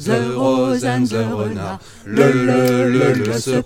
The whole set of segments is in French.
The rose renard, le le le le the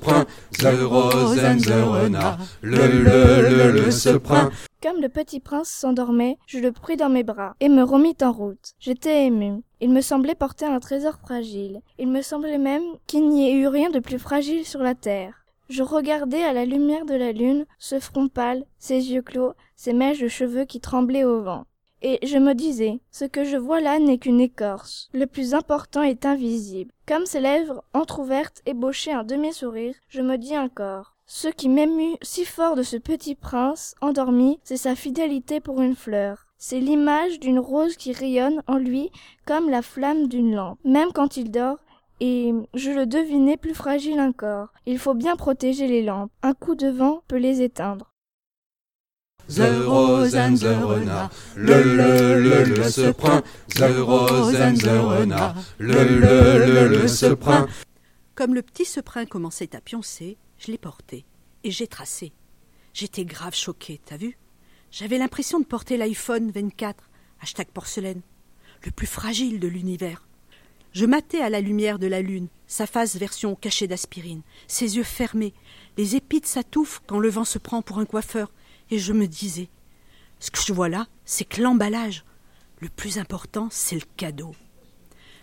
le le le le. Comme le petit prince s'endormait, je le pris dans mes bras et me remit en route. J'étais ému. Il me semblait porter un trésor fragile. Il me semblait même qu'il n'y ait eu rien de plus fragile sur la terre. Je regardais à la lumière de la lune ce front pâle, ses yeux clos, ses mèches de cheveux qui tremblaient au vent. Et je me disais, ce que je vois là n'est qu'une écorce. Le plus important est invisible. Comme ses lèvres entr'ouvertes ébauchaient un demi-sourire, je me dis encore, ce qui m'émut si fort de ce petit prince endormi, c'est sa fidélité pour une fleur. C'est l'image d'une rose qui rayonne en lui comme la flamme d'une lampe, même quand il dort, et je le devinais plus fragile encore. Il faut bien protéger les lampes. Un coup de vent peut les éteindre. The rose and the renard, le le le le se prend, the rose and the renard, le le le le se prend. Comme le petit seprin commençait à pioncer, je l'ai porté et j'ai tracé. J'étais grave choquée, t'as vu? J'avais l'impression de porter l'iPhone 24, hashtag porcelaine, le plus fragile de l'univers. Je matais à la lumière de la lune, sa face version cachée d'aspirine, ses yeux fermés, les épis de sa touffe quand le vent se prend pour un coiffeur, et je me disais Ce que je vois là, c'est que l'emballage. Le plus important, c'est le cadeau.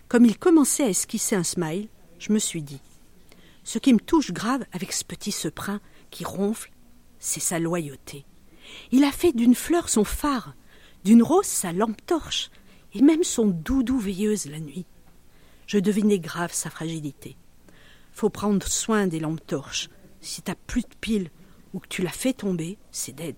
Comme il commençait à esquisser un smile, je me suis dit ce qui me touche grave avec ce petit seprin qui ronfle, c'est sa loyauté. Il a fait d'une fleur son phare, d'une rose sa lampe torche, et même son doudou veilleuse la nuit. Je devinais grave sa fragilité. Faut prendre soin des lampes torches. Si t'as plus de piles ou que tu la fais tomber, c'est dead.